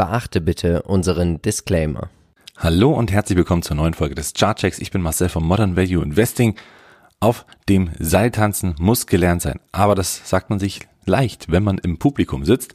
Beachte bitte unseren Disclaimer. Hallo und herzlich willkommen zur neuen Folge des Chartchecks. Ich bin Marcel von Modern Value Investing. Auf dem Seiltanzen muss gelernt sein, aber das sagt man sich leicht, wenn man im Publikum sitzt.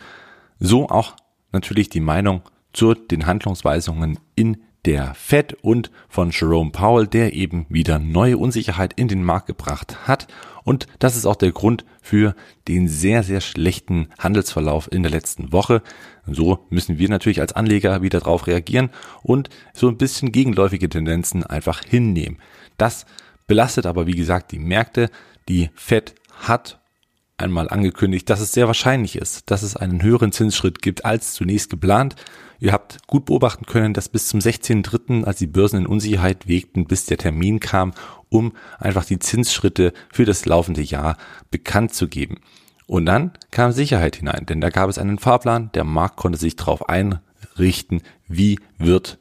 So auch natürlich die Meinung zu den Handlungsweisungen in der Fed und von Jerome Powell, der eben wieder neue Unsicherheit in den Markt gebracht hat. Und das ist auch der Grund für den sehr, sehr schlechten Handelsverlauf in der letzten Woche. So müssen wir natürlich als Anleger wieder darauf reagieren und so ein bisschen gegenläufige Tendenzen einfach hinnehmen. Das belastet aber, wie gesagt, die Märkte. Die Fed hat einmal angekündigt, dass es sehr wahrscheinlich ist, dass es einen höheren Zinsschritt gibt als zunächst geplant. Ihr habt gut beobachten können, dass bis zum 16.3., als die Börsen in Unsicherheit wegten, bis der Termin kam, um einfach die Zinsschritte für das laufende Jahr bekannt zu geben. Und dann kam Sicherheit hinein, denn da gab es einen Fahrplan, der Markt konnte sich darauf einrichten, wie wird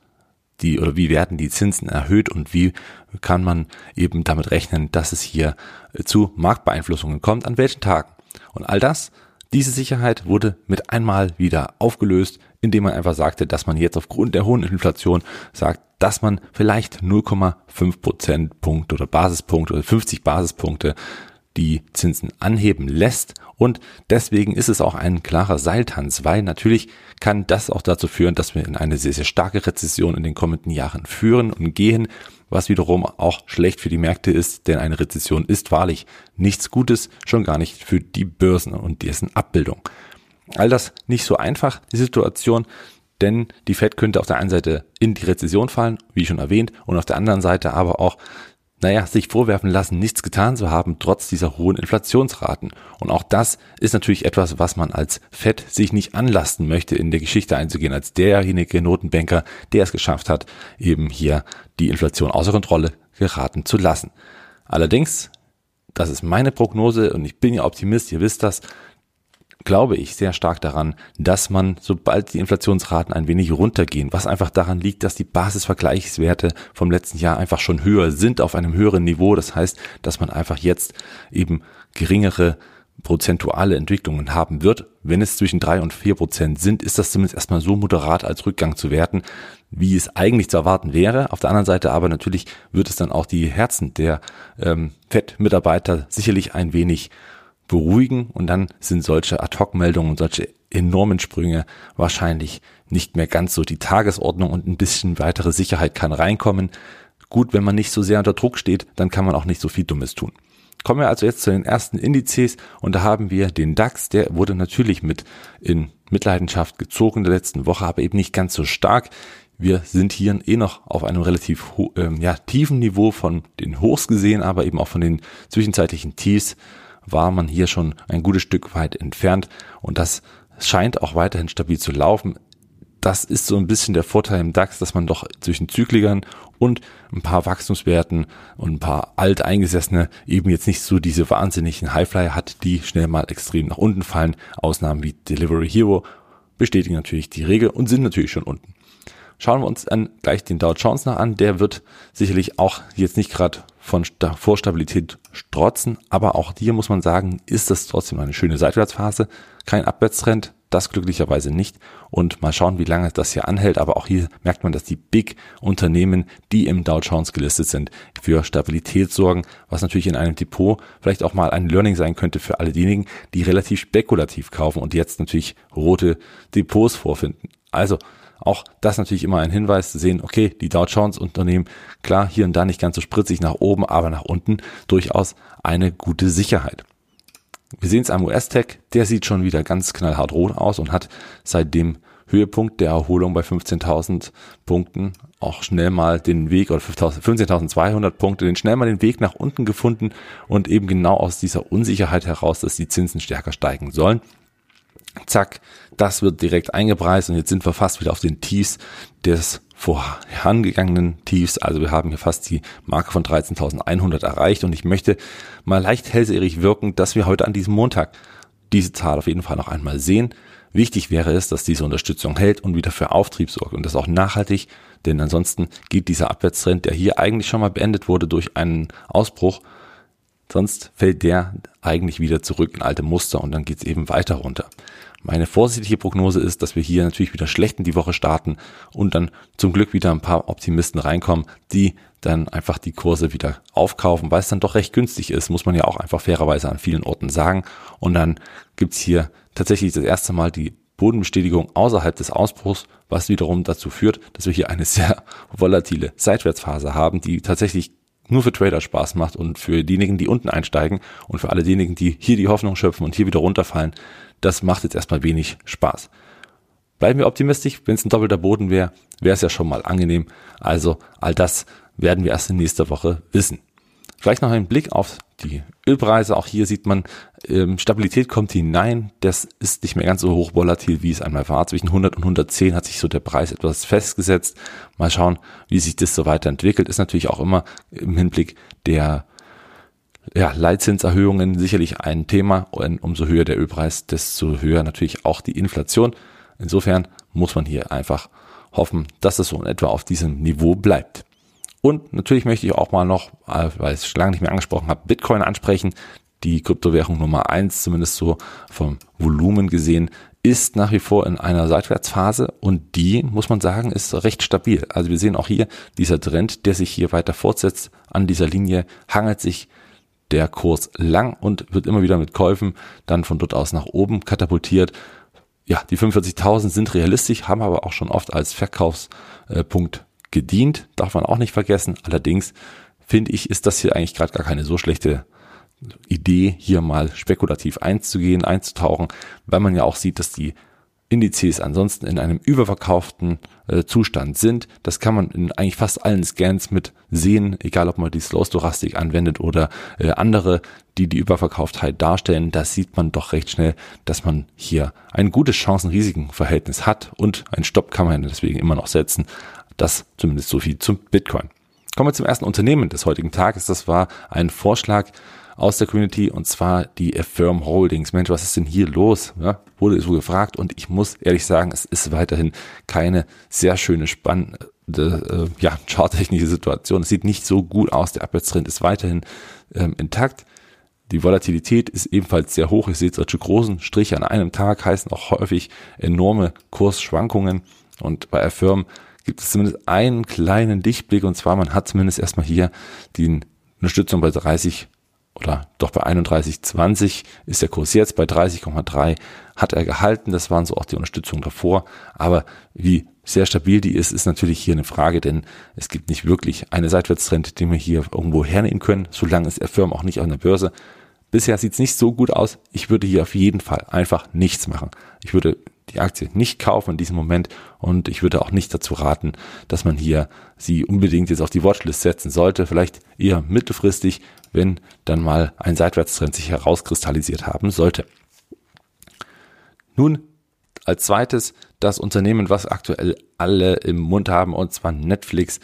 die oder wie werden die Zinsen erhöht und wie kann man eben damit rechnen, dass es hier zu Marktbeeinflussungen kommt, an welchen Tagen. Und all das diese Sicherheit wurde mit einmal wieder aufgelöst, indem man einfach sagte, dass man jetzt aufgrund der hohen Inflation sagt, dass man vielleicht 0,5 Prozentpunkt oder Basispunkt oder 50 Basispunkte die Zinsen anheben lässt. Und deswegen ist es auch ein klarer Seiltanz, weil natürlich kann das auch dazu führen, dass wir in eine sehr, sehr starke Rezession in den kommenden Jahren führen und gehen was wiederum auch schlecht für die Märkte ist, denn eine Rezession ist wahrlich nichts Gutes, schon gar nicht für die Börsen und dessen Abbildung. All das nicht so einfach, die Situation, denn die Fed könnte auf der einen Seite in die Rezession fallen, wie schon erwähnt, und auf der anderen Seite aber auch naja, sich vorwerfen lassen, nichts getan zu haben, trotz dieser hohen Inflationsraten. Und auch das ist natürlich etwas, was man als Fed sich nicht anlasten möchte, in der Geschichte einzugehen, als derjenige Notenbanker, der es geschafft hat, eben hier die Inflation außer Kontrolle geraten zu lassen. Allerdings, das ist meine Prognose und ich bin ja Optimist, ihr wisst das, glaube ich sehr stark daran, dass man, sobald die Inflationsraten ein wenig runtergehen, was einfach daran liegt, dass die Basisvergleichswerte vom letzten Jahr einfach schon höher sind, auf einem höheren Niveau. Das heißt, dass man einfach jetzt eben geringere prozentuale Entwicklungen haben wird. Wenn es zwischen drei und vier Prozent sind, ist das zumindest erstmal so moderat als Rückgang zu werten, wie es eigentlich zu erwarten wäre. Auf der anderen Seite aber natürlich wird es dann auch die Herzen der ähm, FED-Mitarbeiter sicherlich ein wenig beruhigen und dann sind solche Ad-Hoc-Meldungen und solche enormen Sprünge wahrscheinlich nicht mehr ganz so die Tagesordnung und ein bisschen weitere Sicherheit kann reinkommen. Gut, wenn man nicht so sehr unter Druck steht, dann kann man auch nicht so viel Dummes tun. Kommen wir also jetzt zu den ersten Indizes und da haben wir den DAX, der wurde natürlich mit in Mitleidenschaft gezogen in der letzten Woche, aber eben nicht ganz so stark. Wir sind hier eh noch auf einem relativ ähm, ja, tiefen Niveau von den Hochs gesehen, aber eben auch von den zwischenzeitlichen Tiefs war man hier schon ein gutes Stück weit entfernt und das scheint auch weiterhin stabil zu laufen. Das ist so ein bisschen der Vorteil im DAX, dass man doch zwischen Zyklikern und ein paar Wachstumswerten und ein paar alteingesessene eben jetzt nicht so diese wahnsinnigen Highflyer hat, die schnell mal extrem nach unten fallen. Ausnahmen wie Delivery Hero bestätigen natürlich die Regel und sind natürlich schon unten. Schauen wir uns dann gleich den Dow Jones noch an. Der wird sicherlich auch jetzt nicht gerade von Vorstabilität strotzen, aber auch hier muss man sagen, ist das trotzdem eine schöne Seitwärtsphase. Kein Abwärtstrend, das glücklicherweise nicht. Und mal schauen, wie lange das hier anhält. Aber auch hier merkt man, dass die Big-Unternehmen, die im Dow Jones gelistet sind, für Stabilität sorgen, was natürlich in einem Depot vielleicht auch mal ein Learning sein könnte für alle diejenigen, die relativ spekulativ kaufen und jetzt natürlich rote Depots vorfinden. Also auch das natürlich immer ein Hinweis zu sehen, okay, die Dow Jones Unternehmen, klar, hier und da nicht ganz so spritzig nach oben, aber nach unten durchaus eine gute Sicherheit. Wir sehen es am US-Tech, der sieht schon wieder ganz knallhart rot aus und hat seit dem Höhepunkt der Erholung bei 15.000 Punkten auch schnell mal den Weg, oder 15.200 Punkte, den schnell mal den Weg nach unten gefunden und eben genau aus dieser Unsicherheit heraus, dass die Zinsen stärker steigen sollen, Zack, das wird direkt eingepreist und jetzt sind wir fast wieder auf den Tiefs des vorangegangenen Tiefs. Also wir haben hier fast die Marke von 13.100 erreicht und ich möchte mal leicht hellseherig wirken, dass wir heute an diesem Montag diese Zahl auf jeden Fall noch einmal sehen. Wichtig wäre es, dass diese Unterstützung hält und wieder für Auftrieb sorgt und das auch nachhaltig, denn ansonsten geht dieser Abwärtstrend, der hier eigentlich schon mal beendet wurde durch einen Ausbruch, sonst fällt der eigentlich wieder zurück in alte Muster und dann geht's eben weiter runter. Meine vorsichtige Prognose ist, dass wir hier natürlich wieder schlecht in die Woche starten und dann zum Glück wieder ein paar Optimisten reinkommen, die dann einfach die Kurse wieder aufkaufen, weil es dann doch recht günstig ist, muss man ja auch einfach fairerweise an vielen Orten sagen. Und dann gibt's hier tatsächlich das erste Mal die Bodenbestätigung außerhalb des Ausbruchs, was wiederum dazu führt, dass wir hier eine sehr volatile Seitwärtsphase haben, die tatsächlich nur für Trader Spaß macht und für diejenigen, die unten einsteigen und für alle diejenigen, die hier die Hoffnung schöpfen und hier wieder runterfallen, das macht jetzt erstmal wenig Spaß. Bleiben wir optimistisch, wenn es ein doppelter Boden wäre, wäre es ja schon mal angenehm. Also all das werden wir erst in nächster Woche wissen. Vielleicht noch ein Blick auf die Ölpreise. Auch hier sieht man, ähm, Stabilität kommt hinein. Das ist nicht mehr ganz so hoch volatil, wie es einmal war. Zwischen 100 und 110 hat sich so der Preis etwas festgesetzt. Mal schauen, wie sich das so weiterentwickelt. Ist natürlich auch immer im Hinblick der ja, Leitzinserhöhungen sicherlich ein Thema. Und umso höher der Ölpreis, desto höher natürlich auch die Inflation. Insofern muss man hier einfach hoffen, dass es so in etwa auf diesem Niveau bleibt. Und natürlich möchte ich auch mal noch, äh, weil ich es lange nicht mehr angesprochen habe, Bitcoin ansprechen. Die Kryptowährung Nummer eins, zumindest so vom Volumen gesehen, ist nach wie vor in einer Seitwärtsphase und die, muss man sagen, ist recht stabil. Also wir sehen auch hier dieser Trend, der sich hier weiter fortsetzt. An dieser Linie hangelt sich der Kurs lang und wird immer wieder mit Käufen dann von dort aus nach oben katapultiert. Ja, die 45.000 sind realistisch, haben aber auch schon oft als Verkaufspunkt gedient, darf man auch nicht vergessen. Allerdings finde ich, ist das hier eigentlich gerade gar keine so schlechte Idee, hier mal spekulativ einzugehen, einzutauchen, weil man ja auch sieht, dass die Indizes ansonsten in einem überverkauften äh, Zustand sind. Das kann man in eigentlich fast allen Scans mit sehen, egal ob man die Slow Stochastik anwendet oder äh, andere, die die Überverkauftheit darstellen. Da sieht man doch recht schnell, dass man hier ein gutes Chancen-Risiken-Verhältnis hat und ein Stopp kann man deswegen immer noch setzen. Das zumindest so viel zum Bitcoin. Kommen wir zum ersten Unternehmen des heutigen Tages. Das war ein Vorschlag aus der Community und zwar die Affirm Holdings. Mensch, was ist denn hier los? Ja, wurde so gefragt und ich muss ehrlich sagen, es ist weiterhin keine sehr schöne, spannende, äh, ja, charttechnische Situation. Es sieht nicht so gut aus. Der Abwärtstrend ist weiterhin ähm, intakt. Die Volatilität ist ebenfalls sehr hoch. Ihr seht solche großen Striche an einem Tag heißen auch häufig enorme Kursschwankungen. Und bei Affirm gibt es zumindest einen kleinen Lichtblick und zwar man hat zumindest erstmal hier die Unterstützung bei 30 oder doch bei 31,20 ist der Kurs jetzt, bei 30,3 hat er gehalten, das waren so auch die Unterstützung davor, aber wie sehr stabil die ist, ist natürlich hier eine Frage, denn es gibt nicht wirklich eine Seitwärtstrend, den wir hier irgendwo hernehmen können, solange ist er Firm auch nicht an der Börse. Bisher sieht es nicht so gut aus. Ich würde hier auf jeden Fall einfach nichts machen. Ich würde die Aktie nicht kaufen in diesem Moment und ich würde auch nicht dazu raten, dass man hier sie unbedingt jetzt auf die Watchlist setzen sollte. Vielleicht eher mittelfristig, wenn dann mal ein Seitwärtstrend sich herauskristallisiert haben sollte. Nun als zweites das Unternehmen, was aktuell alle im Mund haben, und zwar Netflix.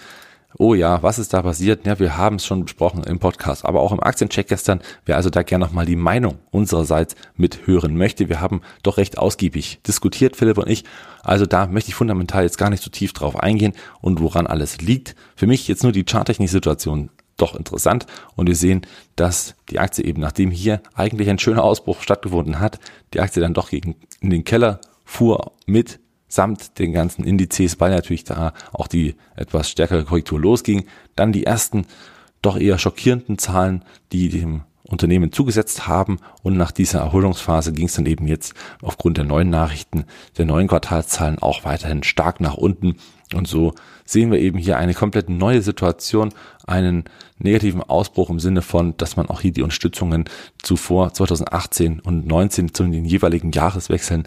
Oh ja, was ist da passiert? Ja, wir haben es schon besprochen im Podcast, aber auch im Aktiencheck gestern. Wer also da gerne nochmal die Meinung unsererseits mithören möchte, wir haben doch recht ausgiebig diskutiert, Philipp und ich. Also da möchte ich fundamental jetzt gar nicht so tief drauf eingehen und woran alles liegt. Für mich jetzt nur die charttechnische Situation doch interessant und wir sehen, dass die Aktie eben, nachdem hier eigentlich ein schöner Ausbruch stattgefunden hat, die Aktie dann doch gegen in den Keller fuhr mit samt den ganzen Indizes, weil natürlich da auch die etwas stärkere Korrektur losging. Dann die ersten doch eher schockierenden Zahlen, die dem Unternehmen zugesetzt haben. Und nach dieser Erholungsphase ging es dann eben jetzt aufgrund der neuen Nachrichten, der neuen Quartalszahlen auch weiterhin stark nach unten. Und so sehen wir eben hier eine komplett neue Situation, einen negativen Ausbruch im Sinne von, dass man auch hier die Unterstützungen zuvor 2018 und 19 zu den jeweiligen Jahreswechseln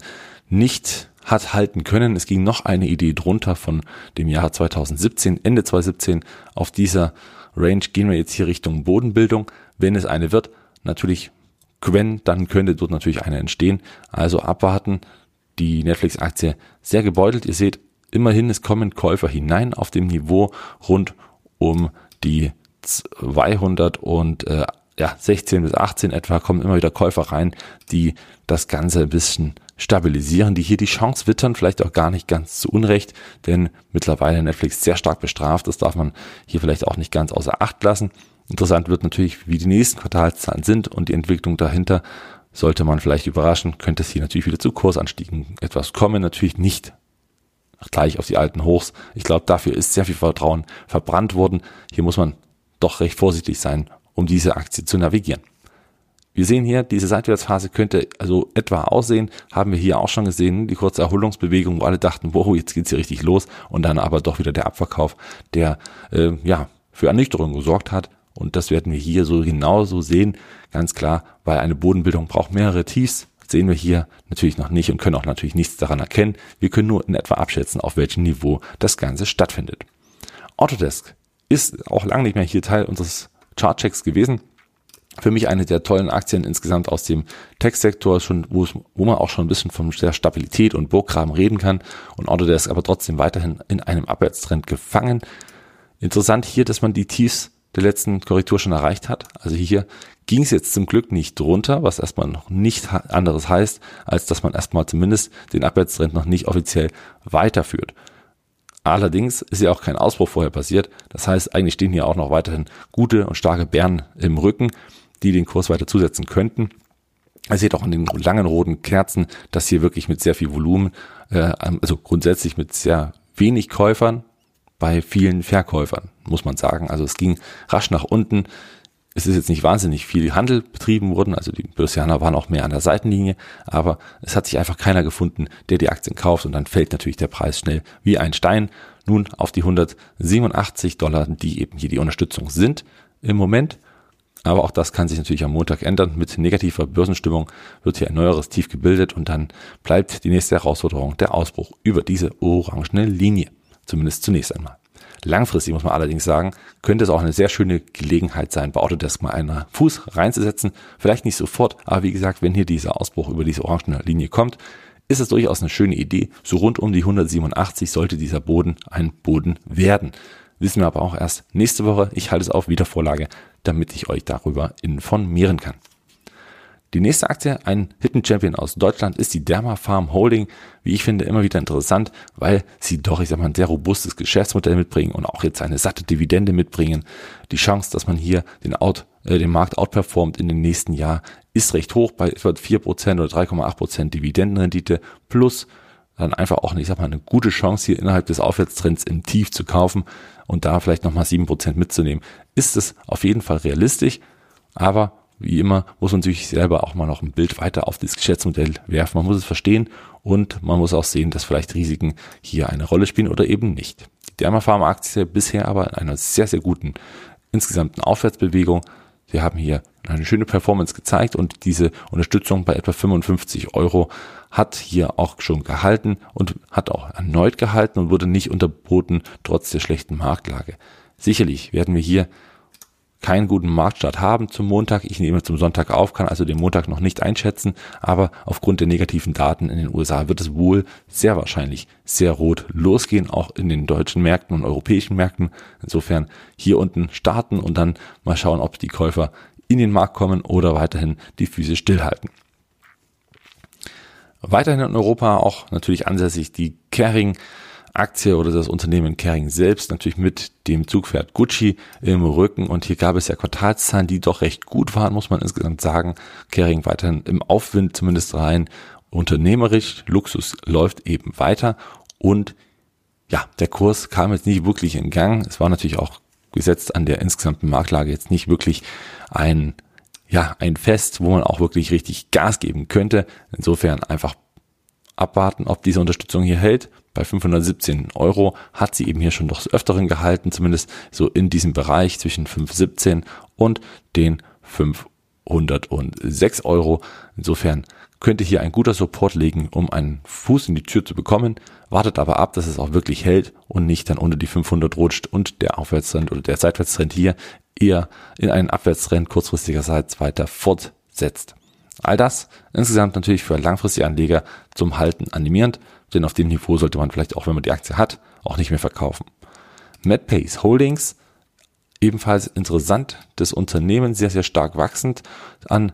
nicht hat halten können. Es ging noch eine Idee drunter von dem Jahr 2017, Ende 2017. Auf dieser Range gehen wir jetzt hier Richtung Bodenbildung. Wenn es eine wird, natürlich wenn, dann könnte dort natürlich eine entstehen. Also abwarten. Die Netflix-Aktie sehr gebeutelt. Ihr seht, immerhin, es kommen Käufer hinein auf dem Niveau rund um die 200 und äh, ja, 16 bis 18 etwa kommen immer wieder Käufer rein, die das Ganze ein bisschen stabilisieren, die hier die Chance wittern, vielleicht auch gar nicht ganz zu Unrecht, denn mittlerweile Netflix sehr stark bestraft, das darf man hier vielleicht auch nicht ganz außer Acht lassen. Interessant wird natürlich, wie die nächsten Quartalszahlen sind und die Entwicklung dahinter. sollte man vielleicht überraschen, könnte es hier natürlich wieder zu Kursanstiegen etwas kommen. Natürlich nicht gleich auf die alten Hochs. Ich glaube, dafür ist sehr viel Vertrauen verbrannt worden. Hier muss man doch recht vorsichtig sein, um diese Aktie zu navigieren. Wir sehen hier, diese Seitwärtsphase könnte also etwa aussehen, haben wir hier auch schon gesehen, die kurze Erholungsbewegung, wo alle dachten, wow, jetzt geht's hier richtig los und dann aber doch wieder der Abverkauf, der äh, ja für Ernüchterung gesorgt hat und das werden wir hier so genauso sehen, ganz klar, weil eine Bodenbildung braucht mehrere Tiefs, sehen wir hier natürlich noch nicht und können auch natürlich nichts daran erkennen. Wir können nur in etwa abschätzen, auf welchem Niveau das Ganze stattfindet. Autodesk ist auch lange nicht mehr hier Teil unseres Chartchecks gewesen für mich eine der tollen Aktien insgesamt aus dem Tech-Sektor, schon, wo, es, wo man auch schon ein bisschen von der Stabilität und Burggraben reden kann und Autodesk aber trotzdem weiterhin in einem Abwärtstrend gefangen. Interessant hier, dass man die Tiefs der letzten Korrektur schon erreicht hat. Also hier ging es jetzt zum Glück nicht drunter, was erstmal noch nicht anderes heißt, als dass man erstmal zumindest den Abwärtstrend noch nicht offiziell weiterführt. Allerdings ist ja auch kein Ausbruch vorher passiert. Das heißt, eigentlich stehen hier auch noch weiterhin gute und starke Bären im Rücken die den Kurs weiter zusetzen könnten. Ihr seht auch an den langen roten Kerzen, dass hier wirklich mit sehr viel Volumen, äh, also grundsätzlich mit sehr wenig Käufern bei vielen Verkäufern, muss man sagen. Also es ging rasch nach unten. Es ist jetzt nicht wahnsinnig viel Handel betrieben worden, also die Börsianer waren auch mehr an der Seitenlinie, aber es hat sich einfach keiner gefunden, der die Aktien kauft und dann fällt natürlich der Preis schnell wie ein Stein nun auf die 187 Dollar, die eben hier die Unterstützung sind im Moment. Aber auch das kann sich natürlich am Montag ändern. Mit negativer Börsenstimmung wird hier ein neueres Tief gebildet und dann bleibt die nächste Herausforderung der Ausbruch über diese orangene Linie. Zumindest zunächst einmal. Langfristig muss man allerdings sagen, könnte es auch eine sehr schöne Gelegenheit sein, bei Autodesk mal einen Fuß reinzusetzen. Vielleicht nicht sofort, aber wie gesagt, wenn hier dieser Ausbruch über diese orangene Linie kommt, ist es durchaus eine schöne Idee. So rund um die 187 sollte dieser Boden ein Boden werden. Wissen wir aber auch erst nächste Woche. Ich halte es auf Wiedervorlage damit ich euch darüber informieren kann. Die nächste Aktie, ein Hidden Champion aus Deutschland, ist die Derma Farm Holding. Wie ich finde, immer wieder interessant, weil sie doch, ich sag mal, ein sehr robustes Geschäftsmodell mitbringen und auch jetzt eine satte Dividende mitbringen. Die Chance, dass man hier den, Out, äh, den Markt outperformt in den nächsten Jahr, ist recht hoch bei etwa 4% oder 3,8% Dividendenrendite plus dann einfach auch, ich sag mal, eine gute Chance hier innerhalb des Aufwärtstrends im Tief zu kaufen und da vielleicht nochmal 7% mitzunehmen. Ist es auf jeden Fall realistisch, aber wie immer muss man sich selber auch mal noch ein Bild weiter auf das Geschäftsmodell werfen. Man muss es verstehen und man muss auch sehen, dass vielleicht Risiken hier eine Rolle spielen oder eben nicht. Die Dermapharma-Aktie bisher aber in einer sehr, sehr guten insgesamten Aufwärtsbewegung. Wir haben hier eine schöne Performance gezeigt und diese Unterstützung bei etwa 55 Euro hat hier auch schon gehalten und hat auch erneut gehalten und wurde nicht unterboten trotz der schlechten Marktlage. Sicherlich werden wir hier keinen guten Marktstart haben zum Montag. Ich nehme zum Sonntag auf, kann also den Montag noch nicht einschätzen, aber aufgrund der negativen Daten in den USA wird es wohl sehr wahrscheinlich sehr rot losgehen, auch in den deutschen Märkten und europäischen Märkten. Insofern hier unten starten und dann mal schauen, ob die Käufer in den Markt kommen oder weiterhin die Füße stillhalten. Weiterhin in Europa auch natürlich ansässig die Kering Aktie oder das Unternehmen Kering selbst natürlich mit dem Zugpferd Gucci im Rücken und hier gab es ja Quartalszahlen, die doch recht gut waren, muss man insgesamt sagen. Kering weiterhin im Aufwind zumindest rein. Unternehmerisch, Luxus läuft eben weiter und ja, der Kurs kam jetzt nicht wirklich in Gang. Es war natürlich auch gesetzt an der insgesamten Marktlage jetzt nicht wirklich ein ja, ein Fest, wo man auch wirklich richtig Gas geben könnte. Insofern einfach abwarten, ob diese Unterstützung hier hält. Bei 517 Euro hat sie eben hier schon doch öfteren gehalten, zumindest so in diesem Bereich zwischen 517 und den 506 Euro. Insofern könnte hier ein guter Support legen, um einen Fuß in die Tür zu bekommen, wartet aber ab, dass es auch wirklich hält und nicht dann unter die 500 rutscht und der Aufwärtstrend oder der Seitwärtstrend hier eher in einen Abwärtstrend kurzfristigerseits weiter fortsetzt. All das insgesamt natürlich für langfristige Anleger zum Halten animierend, denn auf dem Niveau sollte man vielleicht auch, wenn man die Aktie hat, auch nicht mehr verkaufen. MedPace Holdings, ebenfalls interessant, das Unternehmen sehr, sehr stark wachsend an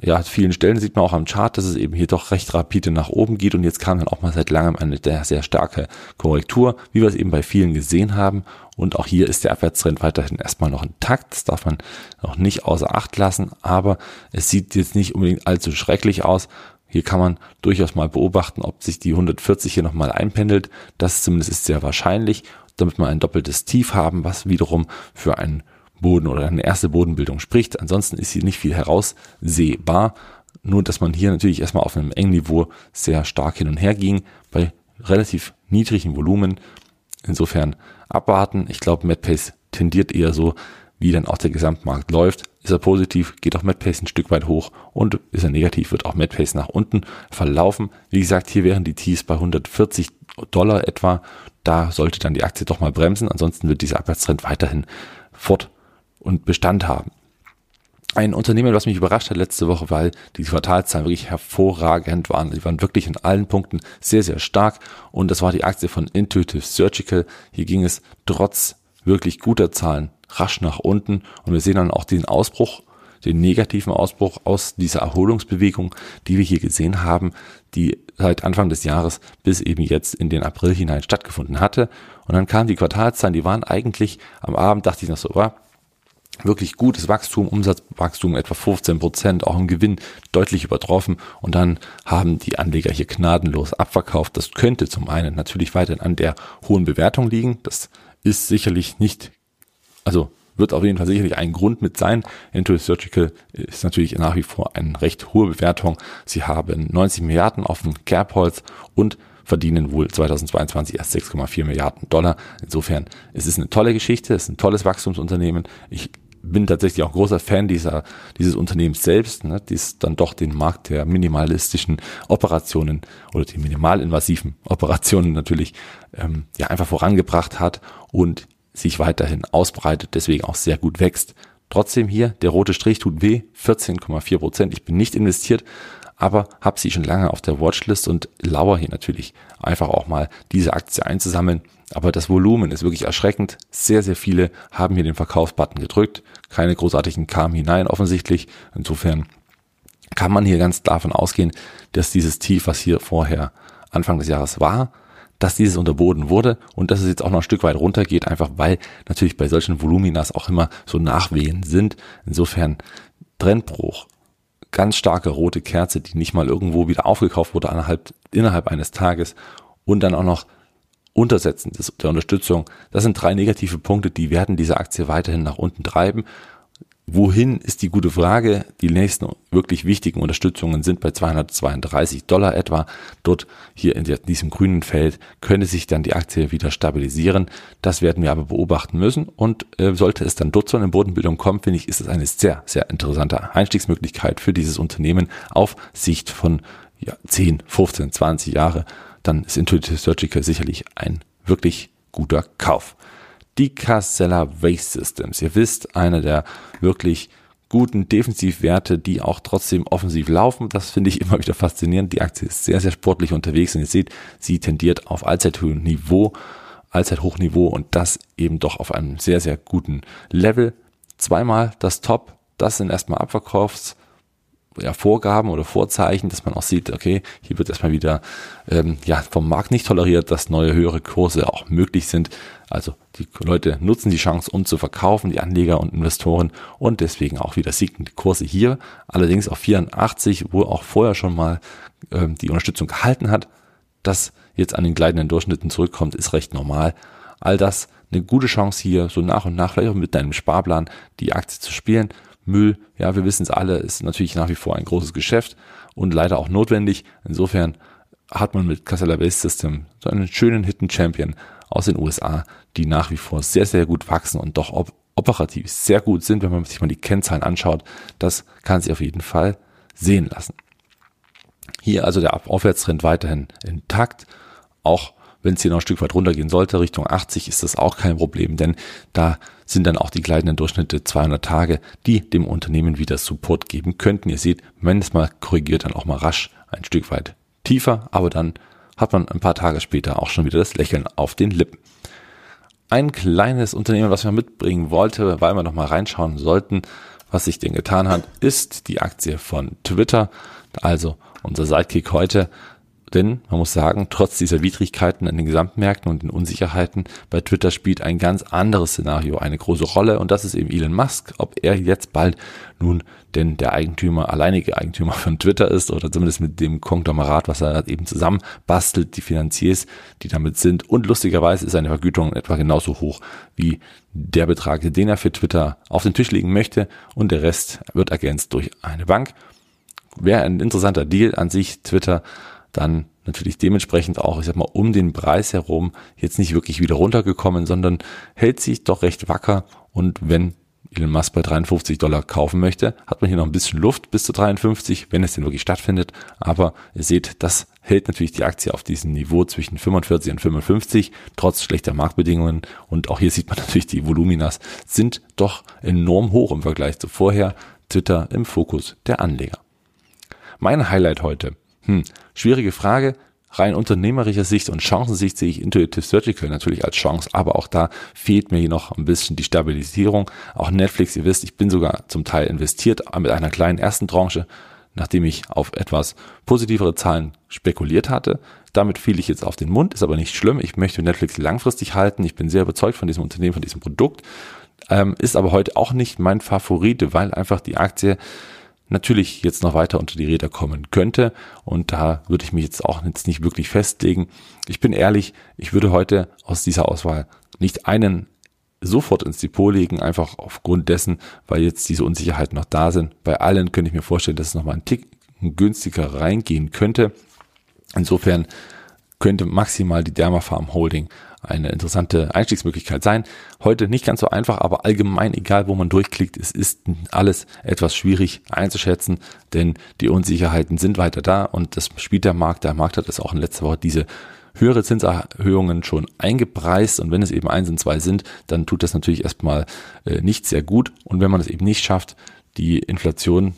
ja, vielen Stellen sieht man auch am Chart, dass es eben hier doch recht rapide nach oben geht und jetzt kam dann auch mal seit langem eine sehr, sehr starke Korrektur, wie wir es eben bei vielen gesehen haben. Und auch hier ist der Abwärtstrend weiterhin erstmal noch intakt. Das darf man noch nicht außer Acht lassen, aber es sieht jetzt nicht unbedingt allzu schrecklich aus. Hier kann man durchaus mal beobachten, ob sich die 140 hier nochmal einpendelt. Das zumindest ist sehr wahrscheinlich, damit wir ein doppeltes Tief haben, was wiederum für einen Boden oder eine erste Bodenbildung spricht. Ansonsten ist hier nicht viel heraussehbar. Nur, dass man hier natürlich erstmal auf einem engen Niveau sehr stark hin und her ging, bei relativ niedrigem Volumen. Insofern abwarten. Ich glaube, MedPace tendiert eher so, wie dann auch der Gesamtmarkt läuft. Ist er positiv, geht auch MedPace ein Stück weit hoch und ist er negativ, wird auch MedPace nach unten verlaufen. Wie gesagt, hier wären die Tees bei 140 Dollar etwa. Da sollte dann die Aktie doch mal bremsen. Ansonsten wird dieser Abwärtstrend weiterhin fort und Bestand haben. Ein Unternehmen, was mich überrascht hat letzte Woche, weil die Quartalzahlen wirklich hervorragend waren. Die waren wirklich in allen Punkten sehr, sehr stark. Und das war die Aktie von Intuitive Surgical. Hier ging es trotz wirklich guter Zahlen rasch nach unten. Und wir sehen dann auch den Ausbruch, den negativen Ausbruch aus dieser Erholungsbewegung, die wir hier gesehen haben, die seit Anfang des Jahres bis eben jetzt in den April hinein stattgefunden hatte. Und dann kamen die Quartalzahlen, die waren eigentlich am Abend, dachte ich noch so, wirklich gutes Wachstum, Umsatzwachstum etwa 15 Prozent, auch im Gewinn deutlich übertroffen und dann haben die Anleger hier gnadenlos abverkauft. Das könnte zum einen natürlich weiterhin an der hohen Bewertung liegen. Das ist sicherlich nicht, also wird auf jeden Fall sicherlich ein Grund mit sein. Intuit Surgical ist natürlich nach wie vor eine recht hohe Bewertung. Sie haben 90 Milliarden auf dem Kerbholz und verdienen wohl 2022 erst 6,4 Milliarden Dollar. Insofern es ist eine tolle Geschichte, es ist ein tolles Wachstumsunternehmen. Ich bin tatsächlich auch großer Fan dieser, dieses Unternehmens selbst, ne, die dann doch den Markt der minimalistischen Operationen oder die minimalinvasiven Operationen natürlich ähm, ja einfach vorangebracht hat und sich weiterhin ausbreitet, deswegen auch sehr gut wächst. Trotzdem hier, der rote Strich tut weh, 14,4 Prozent. Ich bin nicht investiert, aber habe sie schon lange auf der Watchlist und lauer hier natürlich einfach auch mal diese Aktie einzusammeln. Aber das Volumen ist wirklich erschreckend. Sehr, sehr viele haben hier den Verkaufsbutton gedrückt. Keine großartigen kamen hinein offensichtlich. Insofern kann man hier ganz davon ausgehen, dass dieses Tief, was hier vorher Anfang des Jahres war, dass dieses unterboden wurde und dass es jetzt auch noch ein Stück weit runtergeht, einfach weil natürlich bei solchen Voluminas auch immer so Nachwehen sind. Insofern Trendbruch, ganz starke rote Kerze, die nicht mal irgendwo wieder aufgekauft wurde innerhalb, innerhalb eines Tages und dann auch noch Untersetzen der Unterstützung. Das sind drei negative Punkte, die werden diese Aktie weiterhin nach unten treiben. Wohin ist die gute Frage? Die nächsten wirklich wichtigen Unterstützungen sind bei 232 Dollar etwa. Dort hier in diesem grünen Feld könnte sich dann die Aktie wieder stabilisieren. Das werden wir aber beobachten müssen. Und äh, sollte es dann dort zu einer Bodenbildung kommen, finde ich, ist es eine sehr, sehr interessante Einstiegsmöglichkeit für dieses Unternehmen auf Sicht von ja, 10, 15, 20 Jahre. Dann ist Intuitive Surgical sicherlich ein wirklich guter Kauf die Casella Waste Systems. Ihr wisst, eine der wirklich guten Defensivwerte, die auch trotzdem offensiv laufen. Das finde ich immer wieder faszinierend. Die Aktie ist sehr, sehr sportlich unterwegs und ihr seht, sie tendiert auf Allzeithochniveau, Allzeithochniveau und das eben doch auf einem sehr, sehr guten Level. Zweimal das Top, das sind erstmal Abverkaufs ja, Vorgaben oder Vorzeichen, dass man auch sieht, okay, hier wird erstmal wieder ähm, ja, vom Markt nicht toleriert, dass neue höhere Kurse auch möglich sind. Also die Leute nutzen die Chance, um zu verkaufen, die Anleger und Investoren und deswegen auch wieder sinkende Kurse hier. Allerdings auf 84, wo auch vorher schon mal ähm, die Unterstützung gehalten hat, dass jetzt an den gleitenden Durchschnitten zurückkommt, ist recht normal. All das eine gute Chance hier, so nach und nach, vielleicht auch mit deinem Sparplan, die Aktie zu spielen. Müll, ja, wir wissen es alle, ist natürlich nach wie vor ein großes Geschäft und leider auch notwendig. Insofern hat man mit Casella Base System so einen schönen Hidden Champion aus den USA, die nach wie vor sehr, sehr gut wachsen und doch op operativ sehr gut sind, wenn man sich mal die Kennzahlen anschaut. Das kann sich auf jeden Fall sehen lassen. Hier also der Aufwärtstrend weiterhin intakt, auch wenn es hier noch ein Stück weit runtergehen sollte, Richtung 80, ist das auch kein Problem, denn da sind dann auch die gleitenden Durchschnitte 200 Tage, die dem Unternehmen wieder Support geben könnten. Ihr seht, wenn es mal korrigiert, dann auch mal rasch ein Stück weit tiefer, aber dann hat man ein paar Tage später auch schon wieder das Lächeln auf den Lippen. Ein kleines Unternehmen, was wir mitbringen wollte, weil wir noch mal reinschauen sollten, Was sich denn getan hat, ist die Aktie von Twitter, also unser Sidekick heute denn man muss sagen, trotz dieser Widrigkeiten an den Gesamtmärkten und den Unsicherheiten bei Twitter spielt ein ganz anderes Szenario eine große Rolle und das ist eben Elon Musk. Ob er jetzt bald nun denn der Eigentümer, alleinige Eigentümer von Twitter ist oder zumindest mit dem Konglomerat, was er eben zusammen bastelt, die Finanziers, die damit sind. Und lustigerweise ist seine Vergütung etwa genauso hoch wie der Betrag, den er für Twitter auf den Tisch legen möchte und der Rest wird ergänzt durch eine Bank. Wäre ein interessanter Deal an sich. Twitter dann natürlich dementsprechend auch, ich sag mal, um den Preis herum jetzt nicht wirklich wieder runtergekommen, sondern hält sich doch recht wacker und wenn Elon Musk bei 53 Dollar kaufen möchte, hat man hier noch ein bisschen Luft bis zu 53, wenn es denn wirklich stattfindet. Aber ihr seht, das hält natürlich die Aktie auf diesem Niveau zwischen 45 und 55, trotz schlechter Marktbedingungen. Und auch hier sieht man natürlich, die Voluminas sind doch enorm hoch im Vergleich zu vorher. Twitter im Fokus der Anleger. Mein Highlight heute hm, schwierige Frage. Rein unternehmerischer Sicht und Chancensicht sehe ich Intuitive Surgical natürlich als Chance, aber auch da fehlt mir noch ein bisschen die Stabilisierung. Auch Netflix, ihr wisst, ich bin sogar zum Teil investiert mit einer kleinen ersten Tranche, nachdem ich auf etwas positivere Zahlen spekuliert hatte. Damit fiel ich jetzt auf den Mund, ist aber nicht schlimm. Ich möchte Netflix langfristig halten. Ich bin sehr überzeugt von diesem Unternehmen, von diesem Produkt. Ähm, ist aber heute auch nicht mein Favorit, weil einfach die Aktie natürlich jetzt noch weiter unter die Räder kommen könnte. Und da würde ich mich jetzt auch jetzt nicht wirklich festlegen. Ich bin ehrlich, ich würde heute aus dieser Auswahl nicht einen sofort ins Depot legen, einfach aufgrund dessen, weil jetzt diese Unsicherheiten noch da sind. Bei allen könnte ich mir vorstellen, dass es nochmal ein Tick günstiger reingehen könnte. Insofern könnte maximal die Dermafarm Holding eine interessante Einstiegsmöglichkeit sein. Heute nicht ganz so einfach, aber allgemein, egal wo man durchklickt, es ist alles etwas schwierig einzuschätzen, denn die Unsicherheiten sind weiter da und das spielt der Markt. Der Markt hat es auch in letzter Woche diese höhere Zinserhöhungen schon eingepreist und wenn es eben eins und zwei sind, dann tut das natürlich erstmal äh, nicht sehr gut und wenn man es eben nicht schafft, die Inflation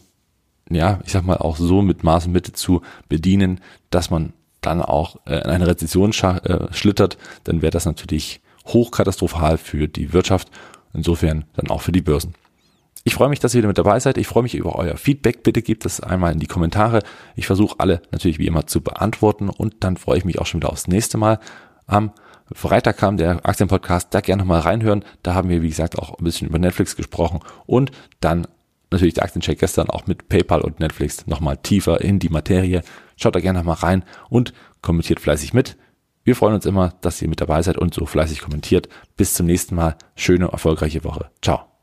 ja, ich sag mal auch so mit Maß und Mitte zu bedienen, dass man dann auch äh, in eine Rezession äh, schlittert, dann wäre das natürlich hochkatastrophal für die Wirtschaft, insofern dann auch für die Börsen. Ich freue mich, dass ihr wieder mit dabei seid. Ich freue mich über euer Feedback. Bitte gebt es einmal in die Kommentare. Ich versuche alle natürlich wie immer zu beantworten und dann freue ich mich auch schon wieder aufs nächste Mal. Am Freitag kam der Aktienpodcast, da gerne nochmal reinhören. Da haben wir, wie gesagt, auch ein bisschen über Netflix gesprochen und dann natürlich der Aktiencheck gestern auch mit PayPal und Netflix nochmal tiefer in die Materie. Schaut da gerne nochmal rein und kommentiert fleißig mit. Wir freuen uns immer, dass ihr mit dabei seid und so fleißig kommentiert. Bis zum nächsten Mal. Schöne, erfolgreiche Woche. Ciao.